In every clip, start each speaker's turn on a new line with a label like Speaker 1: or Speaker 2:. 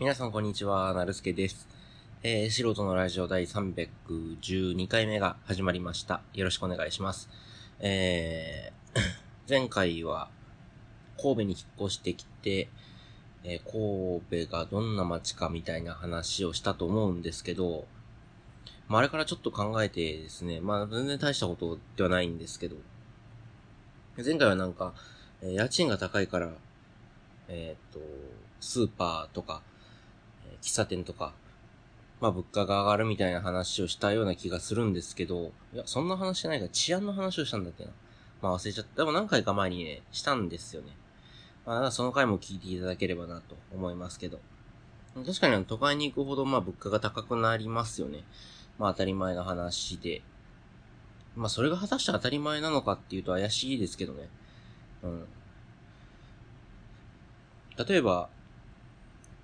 Speaker 1: 皆さんこんにちは、なるすけです。えー、素人のラジオ第312回目が始まりました。よろしくお願いします。えー、前回は神戸に引っ越してきて、えー神戸がどんな街かみたいな話をしたと思うんですけど、まあ、あれからちょっと考えてですね、まあ、全然大したことではないんですけど、前回はなんか、えー家賃が高いから、えっ、と、スーパーとか、喫茶店とか、まあ物価が上がるみたいな話をしたような気がするんですけど、いや、そんな話じゃないから治安の話をしたんだっけな。まあ忘れちゃった。でも何回か前にね、したんですよね。まあだその回も聞いていただければなと思いますけど。確かに都会に行くほどまあ物価が高くなりますよね。まあ当たり前の話で。まあそれが果たして当たり前なのかっていうと怪しいですけどね。うん。例えば、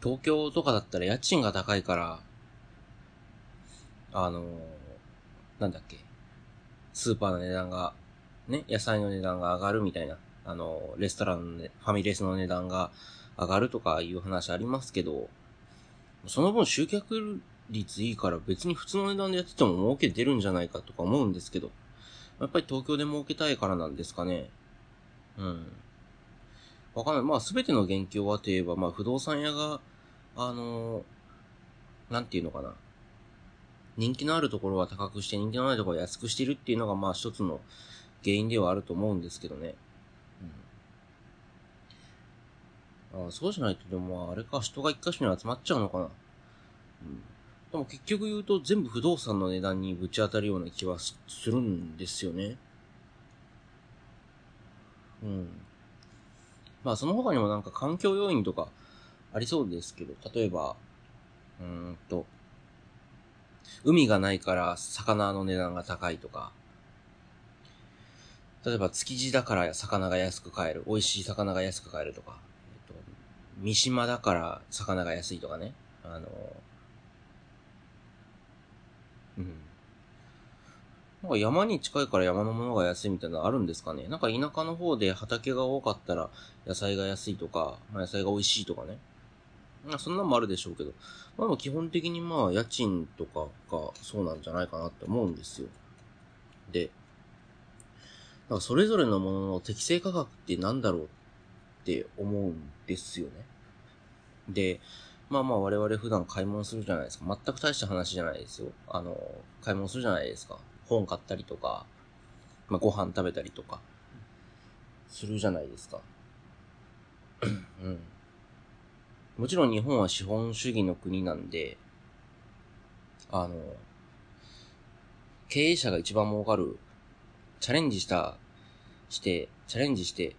Speaker 1: 東京とかだったら家賃が高いから、あのなんだっけ、スーパーの値段が、ね、野菜の値段が上がるみたいな、あのレストランのね、ファミレスの値段が上がるとかいう話ありますけど、その分集客率いいから別に普通の値段でやってても儲け出るんじゃないかとか思うんですけど、やっぱり東京で儲けたいからなんですかね。うん。わかんない。まあ、すべての元凶はといえば、まあ、不動産屋が、あのなんていうのかな。人気のあるところは高くして、人気のないところは安くしてるっていうのが、まあ、一つの原因ではあると思うんですけどね。うん。あそうじゃないと、でも、あ、れか、人が一箇所に集まっちゃうのかな。うん。でも結局言うと、全部不動産の値段にぶち当たるような気はするんですよね。うん。まあその他にもなんか環境要因とかありそうですけど、例えば、うーんと、海がないから魚の値段が高いとか、例えば築地だから魚が安く買える、美味しい魚が安く買えるとか、えっと、三島だから魚が安いとかね、あの、うん。なんか山に近いから山のものが安いみたいなのあるんですかね？なんか田舎の方で畑が多かったら野菜が安いとか、まあ、野菜が美味しいとかね。まあそんなのもあるでしょうけど。まあでも基本的にまあ家賃とかがそうなんじゃないかなって思うんですよ。で、なんかそれぞれのものの適正価格ってなんだろうって思うんですよね。で、まあまあ我々普段買い物するじゃないですか。全く大した話じゃないですよ。あの、買い物するじゃないですか。本買ったりとか、まあご飯食べたりとか、するじゃないですか。うん。もちろん日本は資本主義の国なんで、あの、経営者が一番儲かる、チャレンジした、して、チャレンジして、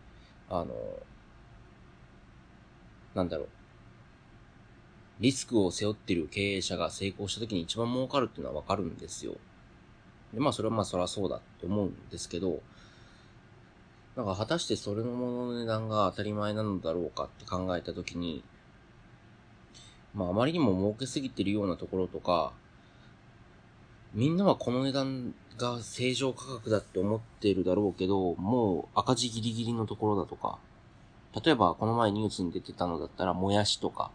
Speaker 1: あの、なんだろう、リスクを背負ってる経営者が成功した時に一番儲かるっていうのはわかるんですよ。で、まあそれはまあそりゃそうだって思うんですけど、なんか果たしてそれのものの値段が当たり前なのだろうかって考えた時に、まああまりにも儲けすぎてるようなところとか、みんなはこの値段が正常価格だって思ってるだろうけど、もう赤字ギリギリのところだとか、例えばこの前ニュースに出てたのだったら、もやしとか、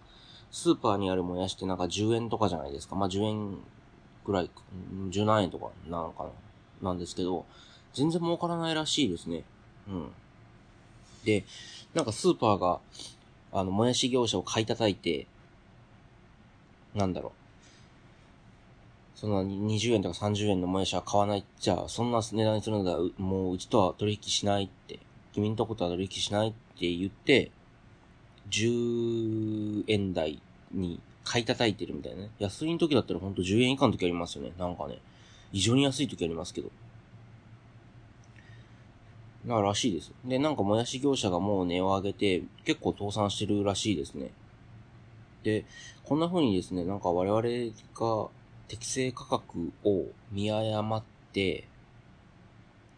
Speaker 1: スーパーにあるもやしってなんか10円とかじゃないですか。まあ10円ぐらい、10何円とかなのかな。なんですけど、全然儲からないらしいですね。うん。で、なんかスーパーが、あの、もやし業者を買い叩いて、なんだろう。そんな20円とか30円のもやしは買わない。じゃあ、そんな値段にするのだ、もううちとは取引しないって、君んとことは取引しないって言って、10円台に買い叩いてるみたいなね。安いの時だったらほんと10円以下の時ありますよね。なんかね。異常に安い時ありますけど。ならしいです。で、なんかもやし業者がもう値を上げて、結構倒産してるらしいですね。で、こんな風にですね、なんか我々が適正価格を見誤って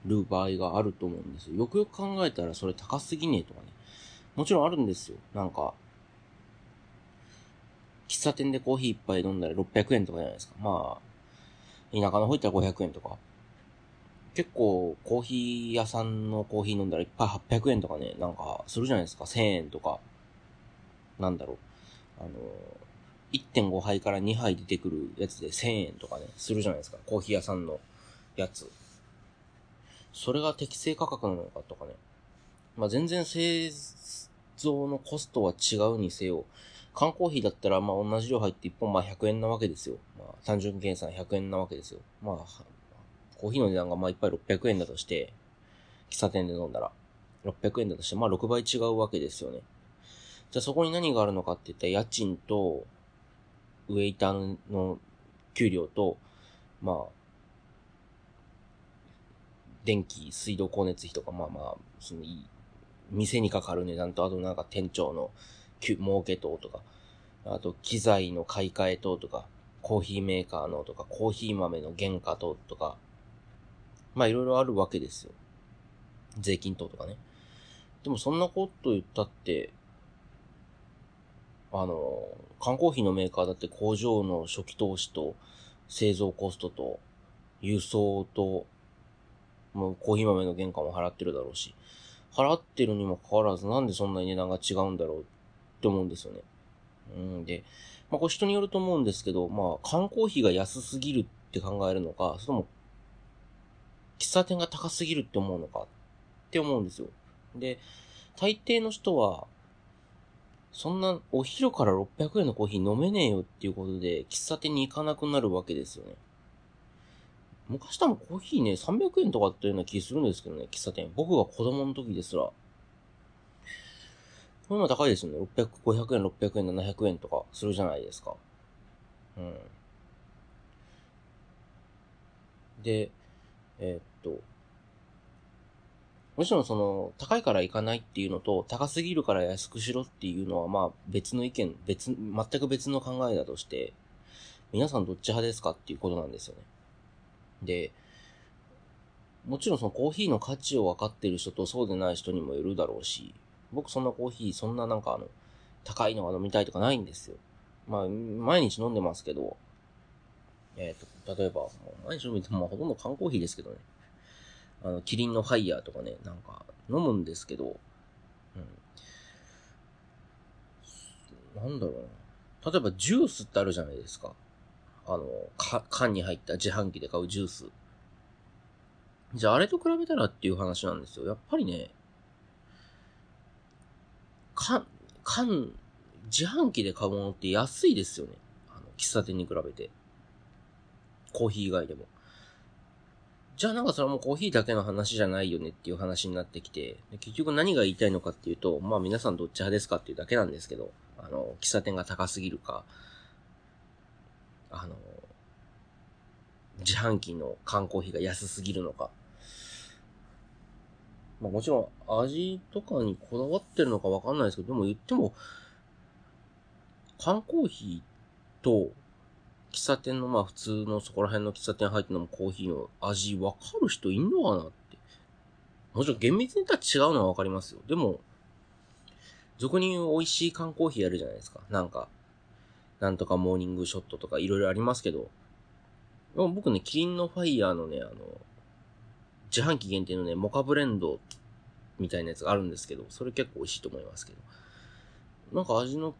Speaker 1: る場合があると思うんですよ。よくよく考えたらそれ高すぎねえとかね。もちろんあるんですよ。なんか、喫茶店でコーヒー一杯飲んだら600円とかじゃないですか。まあ、田舎の方行ったら500円とか。結構、コーヒー屋さんのコーヒー飲んだら一杯800円とかね、なんか、するじゃないですか。1000円とか。なんだろう。あの、1.5杯から2杯出てくるやつで1000円とかね、するじゃないですか。コーヒー屋さんのやつ。それが適正価格なのかとかね。まあ、全然製造のコストは違うにせよ、缶コーヒーだったら、まあ、同じ量入って1本、まあ、100円なわけですよ。まあ、単純計算100円なわけですよ。まあ、コーヒーの値段が、まあ、1杯600円だとして、喫茶店で飲んだら、600円だとして、まあ、6倍違うわけですよね。じゃあ、そこに何があるのかって言ったら、家賃と、ウェイターの給料と、まあ、電気、水道、光熱費とか、まあまあ、その、店にかかる値段と、あとなんか店長の儲け等とか、あと機材の買い替え等とか、コーヒーメーカーのとか、コーヒー豆の原価等とか、まあいろいろあるわけですよ。税金等とかね。でもそんなこと言ったって、あの、缶コーヒーのメーカーだって工場の初期投資と製造コストと輸送と、もうコーヒー豆の原価も払ってるだろうし、払ってるにもかかわらずなんでそんなに値段が違うんだろうって思うんですよね。うんで、まあこれ人によると思うんですけど、まあ缶コーヒーが安すぎるって考えるのか、それとも喫茶店が高すぎるって思うのかって思うんですよ。で、大抵の人は、そんなお昼から600円のコーヒー飲めねえよっていうことで、喫茶店に行かなくなるわけですよね。昔多分コーヒーね、300円とかっていうような気するんですけどね、喫茶店。僕が子供の時ですら。これも高いですよね。600、500円、600円、700円とかするじゃないですか。うん。で、えー、っと、もちろんその、高いから行かないっていうのと、高すぎるから安くしろっていうのは、まあ別の意見、別、全く別の考えだとして、皆さんどっち派ですかっていうことなんですよね。で、もちろんそのコーヒーの価値を分かってる人とそうでない人にもよるだろうし、僕そんなコーヒー、そんななんかあの、高いのが飲みたいとかないんですよ。まあ、毎日飲んでますけど、えっ、ー、と、例えば、毎日飲んでも、まあ、ほとんど缶コーヒーですけどね。あの、キリンのファイヤーとかね、なんか、飲むんですけど、うん。なんだろうな。例えば、ジュースってあるじゃないですか。あの、か、缶に入った自販機で買うジュース。じゃああれと比べたらっていう話なんですよ。やっぱりね、缶、缶、自販機で買うものって安いですよね。あの、喫茶店に比べて。コーヒー以外でも。じゃあなんかそれはもうコーヒーだけの話じゃないよねっていう話になってきて、結局何が言いたいのかっていうと、まあ皆さんどっち派ですかっていうだけなんですけど、あの、喫茶店が高すぎるか、あの、自販機の缶コーヒーが安すぎるのか。まあもちろん味とかにこだわってるのかわかんないですけど、でも言っても、缶コーヒーと喫茶店のまあ普通のそこら辺の喫茶店入って飲むコーヒーの味わかる人いんのかなって。もちろん厳密に言ったら違うのはわかりますよ。でも、俗に言う美味しい缶コーヒーやるじゃないですか。なんか、なんとかモーニングショットとかいろいろありますけど、でも僕ね、キリンのファイヤーのね、あの、自販機限定のね、モカブレンドみたいなやつがあるんですけど、それ結構美味しいと思いますけど。なんか味の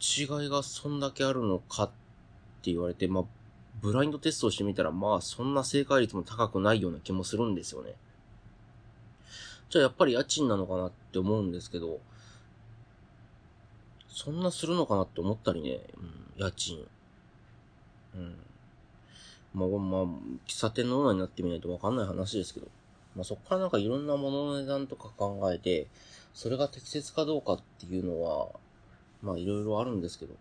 Speaker 1: 違いがそんだけあるのかっって言われて、まあ、ブラインドテストをしてみたら、まあ、そんな正解率も高くないような気もするんですよね。じゃあやっぱり家賃なのかなって思うんですけど、そんなするのかなって思ったりね、うん、家賃。うん。まあ、まあ、喫茶店のオーナーになってみないとわかんない話ですけど、まあそこからなんかいろんなものの値段とか考えて、それが適切かどうかっていうのは、まあいろいろあるんですけど、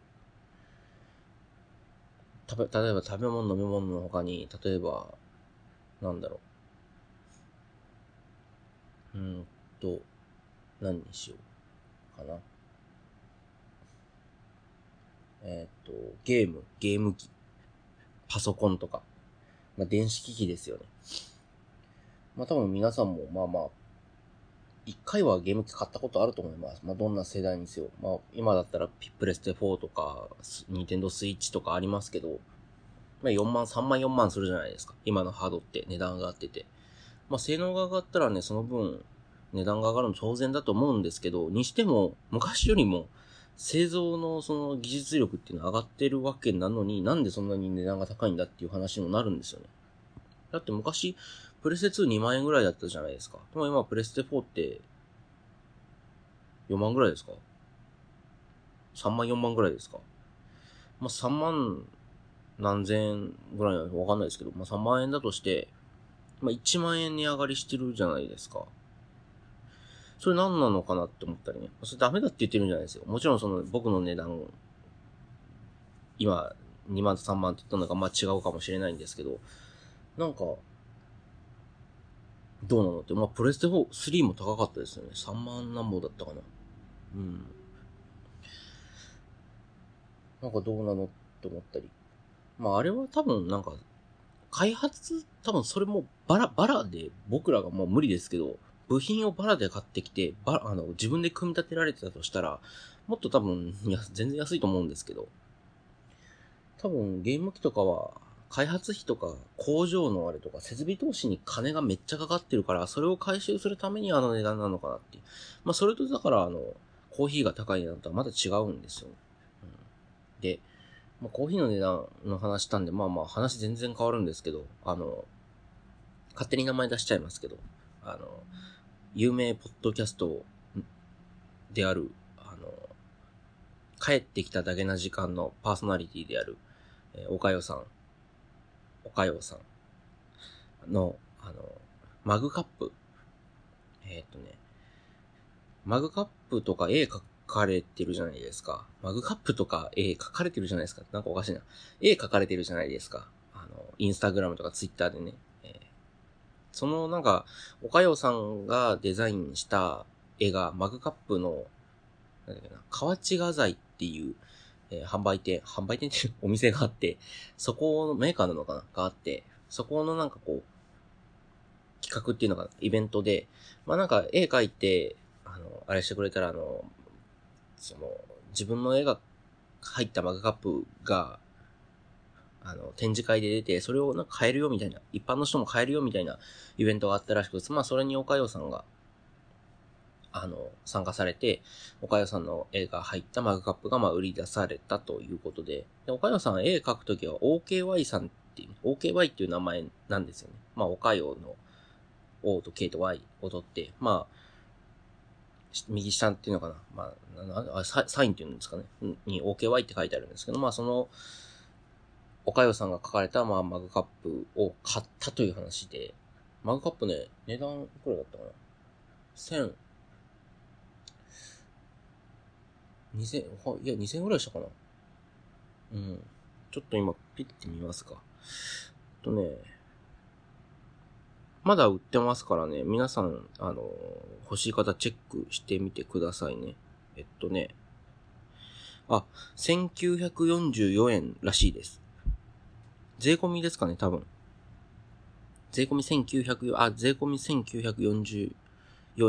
Speaker 1: 食べ、例えば食べ物飲み物の他に、例えば、なんだろう。うんと、何にしようかな。えっ、ー、と、ゲーム、ゲーム機、パソコンとか、まあ、電子機器ですよね。まあ、多分皆さんも、まあまあ、一回はゲーム機買ったことあると思います。まあ、どんな世代にせよ。まあ、今だったらピップレステ4とか、ニンテンドスイッチとかありますけど、まあ、4万、3万、4万するじゃないですか。今のハードって値段が上がってて。まあ、性能が上がったらね、その分、値段が上がるの当然だと思うんですけど、にしても、昔よりも、製造のその技術力っていうのは上がってるわけなのに、なんでそんなに値段が高いんだっていう話にもなるんですよね。だって昔、プレステ2 2万円ぐらいだったじゃないですか。でも今プレステ4って4万ぐらいですか ?3 万4万ぐらいですか？まあ、3万何千円ぐらいなのかわかんないですけど、まあ、3万円だとして、まあ、1万円値上がりしてるじゃないですか。それ何なのかなって思ったりね。それダメだって言ってるんじゃないですよ。もちろんその僕の値段、今2万と3万って言ったのがまあ違うかもしれないんですけど、なんか、どうなのって、まあプレステ4、3も高かったですよね。3万何本だったかな。うん。なんかどうなのって思ったり。まああれは多分なんか、開発、多分それもバラ、バラで僕らがもう無理ですけど、部品をバラで買ってきて、バラあの、自分で組み立てられてたとしたら、もっと多分、いや、全然安いと思うんですけど、多分ゲーム機とかは、開発費とか工場のあれとか設備投資に金がめっちゃかかってるから、それを回収するためにあの値段なのかなっていう。まあそれとだからあの、コーヒーが高いのとはまだ違うんですよ、うん。で、まあ、コーヒーの値段の話したんで、まあまあ話全然変わるんですけど、あの、勝手に名前出しちゃいますけど、あの、有名ポッドキャストである、あの、帰ってきただけな時間のパーソナリティである、えー、おかよさん、おかようさんの、あの、マグカップ。えー、っとね、マグカップとか絵描かれてるじゃないですか。マグカップとか絵描かれてるじゃないですか。なんかおかしいな。絵描かれてるじゃないですか。あの、インスタグラムとかツイッターでねえ。そのなんか、おかようさんがデザインした絵がマグカップの、なんだっけな、河内画材っていう、えー、販売店、販売店っていう お店があって、そこのメーカーなのかな？があって、そこのなんかこう、企画っていうのがイベントで、まあなんか絵描いて、あの、あれしてくれたらあの、その、自分の絵が入ったマグカップがあの、展示会で出て、それをなんか買えるよみたいな、一般の人も買えるよみたいなイベントがあったらしくまあそれに岡洋さんが、あの、参加されて、岡洋さんの絵が入ったマグカップがまあ売り出されたということで、で岡洋さん絵描くときは OKY さんっていう、OKY っていう名前なんですよね。まあ岡洋の O と K と Y を取って、まあ、右下っていうのかな。まあ、あサインっていうんですかね。に OKY って書いてあるんですけど、まあその、おかよさんが書かれた、まあ、マグカップを買ったという話で、マグカップね、値段いくらだったかな？千、二千、いや、二千ぐらいしたかなうん。ちょっと今、ピッて見ますか。とね、まだ売ってますからね、皆さん、あの、欲しい方チェックしてみてくださいね。えっとね、あ、1944円らしいです。税込みですかね、多分。税込み1900、あ、税込み1944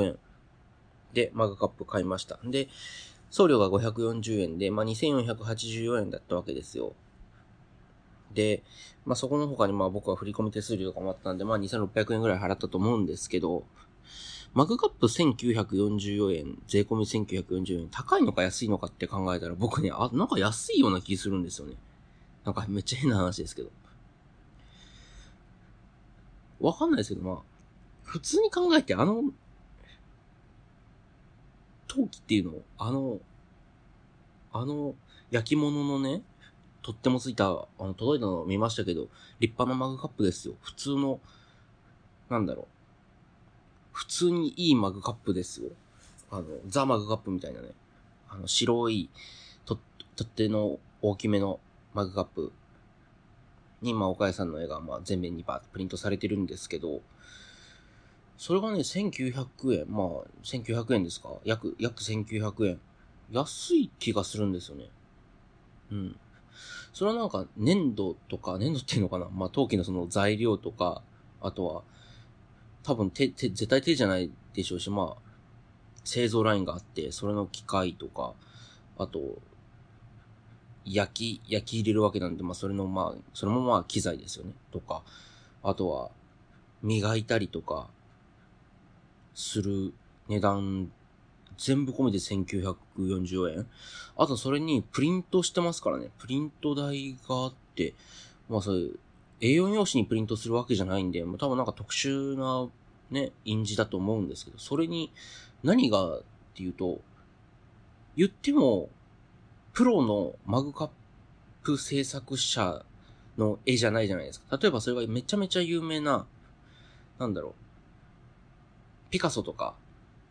Speaker 1: 円でマグカップ買いました。で、送料が540円で、まあ、2484円だったわけですよ。で、まあ、そこの他にまあ僕は振込手数料とかもあったんで、まあ、2600円ぐらい払ったと思うんですけど、マグカップ1944円、税込み1940円、高いのか安いのかって考えたら僕ね、あ、なんか安いような気するんですよね。なんかめっちゃ変な話ですけど。わかんないですけど、まあ、普通に考えてあの、陶器っていうのあの、あの、焼き物のね、とってもついた、あの、届いたのを見ましたけど、立派なマグカップですよ。普通の、なんだろう。普通にいいマグカップですよ。あの、ザ・マグカップみたいなね。あの、白い、と、とっての大きめのマグカップに、まあ、岡谷さんの絵が、まあ、全面にバーッとプリントされてるんですけど、それがね、1900円。まあ、1900円ですか約、約1900円。安い気がするんですよね。うん。それはなんか、粘土とか、粘土っていうのかなまあ、陶器のその材料とか、あとは、多分手、手、絶対手じゃないでしょうし、まあ、製造ラインがあって、それの機械とか、あと、焼き、焼き入れるわけなんで、まあそれのまあ、それもまあ機材ですよね。とか、あとは、磨いたりとか、する値段全部込めて1940円。あとそれにプリントしてますからね。プリント代があって、まあそういう A4 用紙にプリントするわけじゃないんで、もう多分なんか特殊なね、印字だと思うんですけど、それに何がっていうと、言っても、プロのマグカップ制作者の絵じゃないじゃないですか。例えばそれがめちゃめちゃ有名な、なんだろう、ピカソとか、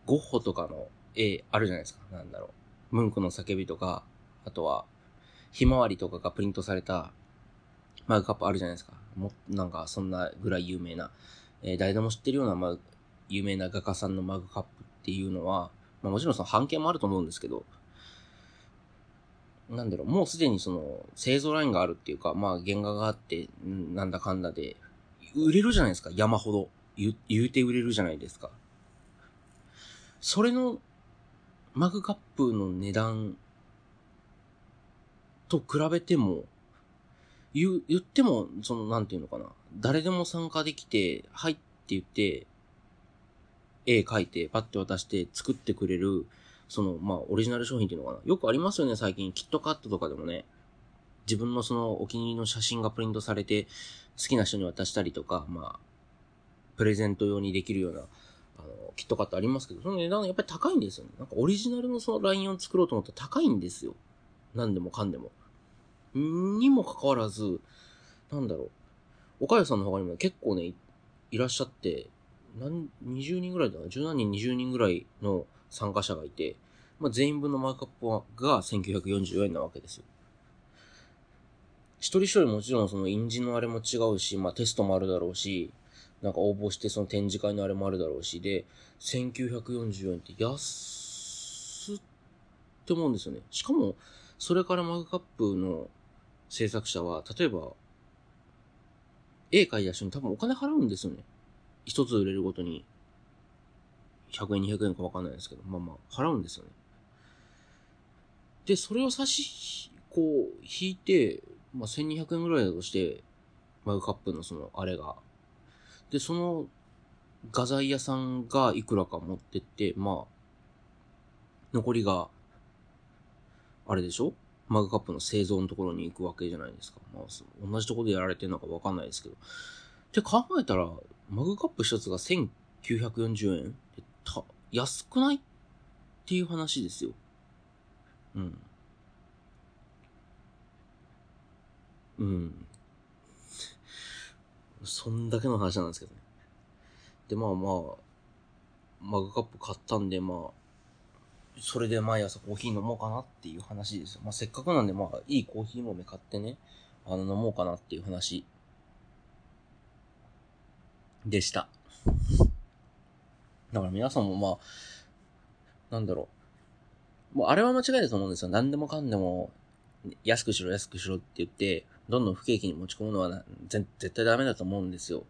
Speaker 1: ゴッホとかの絵あるじゃないですか。なんだろう。ムンクの叫びとか、あとは、ひまわりとかがプリントされたマグカップあるじゃないですか。も、なんか、そんなぐらい有名な、えー、誰でも知ってるような、まあ、有名な画家さんのマグカップっていうのは、まあもちろんその半径もあると思うんですけど、なんだろう、もうすでにその、製造ラインがあるっていうか、まあ原画があって、なんだかんだで、売れるじゃないですか、山ほど。言言うて売れるじゃないですか。それの、マグカップの値段と比べても、言、言っても、その、なんていうのかな。誰でも参加できて、はいって言って、絵描いて、パッて渡して作ってくれる、その、まあ、オリジナル商品っていうのかな。よくありますよね、最近。キットカットとかでもね。自分のそのお気に入りの写真がプリントされて、好きな人に渡したりとか、まあ、プレゼント用にできるような、あの、キットカットありますけど、その値段やっぱり高いんですよね。なんかオリジナルのそのラインを作ろうと思ったら高いんですよ。何でもかんでも。にもかかわらず、なんだろう。岡谷さんの他にも結構ね、いらっしゃって、何、20人ぐらいだな、十何人、20人ぐらいの参加者がいて、まあ、全員分のマークアップが1944円なわけですよ。一人一人もちろんその印字のあれも違うし、まあテストもあるだろうし、なんか応募してその展示会のあれもあるだろうし、で、1940円って安って思うんですよね。しかも、それからマグカップの制作者は、例えば、絵描いた人に多分お金払うんですよね。一つ売れるごとに、100円、200円かわかんないですけど、まあまあ、払うんですよね。で、それを差し、こう、引いて、まあ、1200円ぐらいだとして、マグカップのその、あれが。で、その、画材屋さんがいくらか持ってって、まあ、残りが、あれでしょ？マグカップの製造のところに行くわけじゃないですか。まあ、同じところでやられてるのかわかんないですけど。って考えたら、マグカップ一つが1940円ってた、安くないっていう話ですよ。うん。うん。そんだけの話なんですけどね。で、まあまあ、マグカップ買ったんで、まあ、それで毎朝コーヒー飲もうかなっていう話ですよ。まあ、せっかくなんで、まあ、いいコーヒー豆買ってね、あの、飲もうかなっていう話でした。だから皆さんもまあ、なんだろう。もうあれは間違いだと思うんですよ。何でもかんでも、安くしろ安くしろって言って、どんどん不景気に持ち込むのは絶対ダメだと思うんですよ。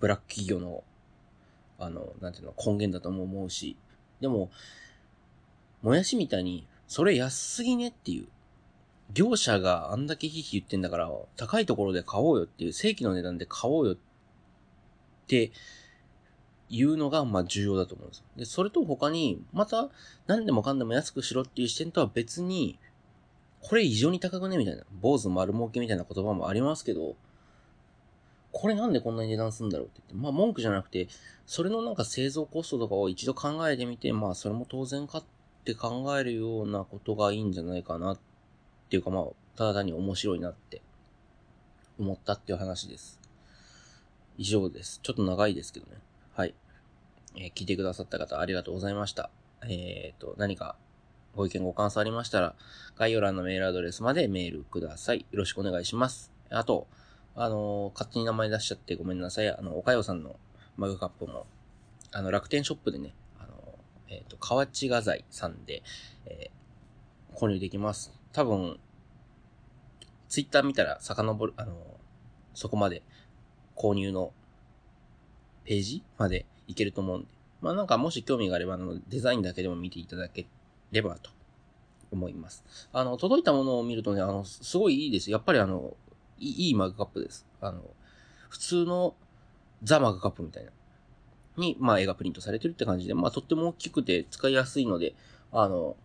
Speaker 1: ブラック企業の、あの、なんていうの、根源だとも思うし。でも、もやしみたいに、それ安すぎねっていう。業者があんだけヒヒ言ってんだから、高いところで買おうよっていう、正規の値段で買おうよっていうのが、まあ重要だと思うんですよ。で、それと他に、また、何でもかんでも安くしろっていう視点とは別に、これ異常に高くね？みたいな、坊主丸儲けみたいな言葉もありますけど、これなんでこんなに値段するんだろうって言って、まあ文句じゃなくて、それのなんか製造コストとかを一度考えてみて、まあそれも当然かって考えるようなことがいいんじゃないかなっていうかまあ、ただ単に面白いなって思ったっていう話です。以上です。ちょっと長いですけどね。はい。えー、聞いてくださった方ありがとうございました。えっ、と、何かご意見ご感想ありましたら、概要欄のメールアドレスまでメールください。よろしくお願いします。あと、あの、勝手に名前出しちゃってごめんなさい。あの、おかよさんのマグカップも、あの、楽天ショップでね、あのえっ、ー、と、河内画材さんで、えー、購入できます。多分、ツイッター見たら遡る、あの、そこまで購入のページまでいけると思うんで。まあなんかもし興味があれば、あの、デザインだけでも見ていただければと思います。あの、届いたものを見るとね、あの、すごいいいです。やっぱりあの、いいマグカップです。あの、普通のザマグカップみたいな。に、まあ、絵がプリントされてるって感じで、まあ、とっても大きくて使いやすいので、あの、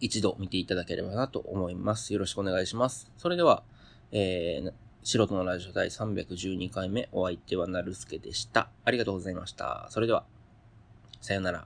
Speaker 1: 一度見ていただければなと思います。よろしくお願いします。それでは、えー、素人のラジオ第312回目、お相手はなるすけでした。ありがとうございました。それでは、さよなら。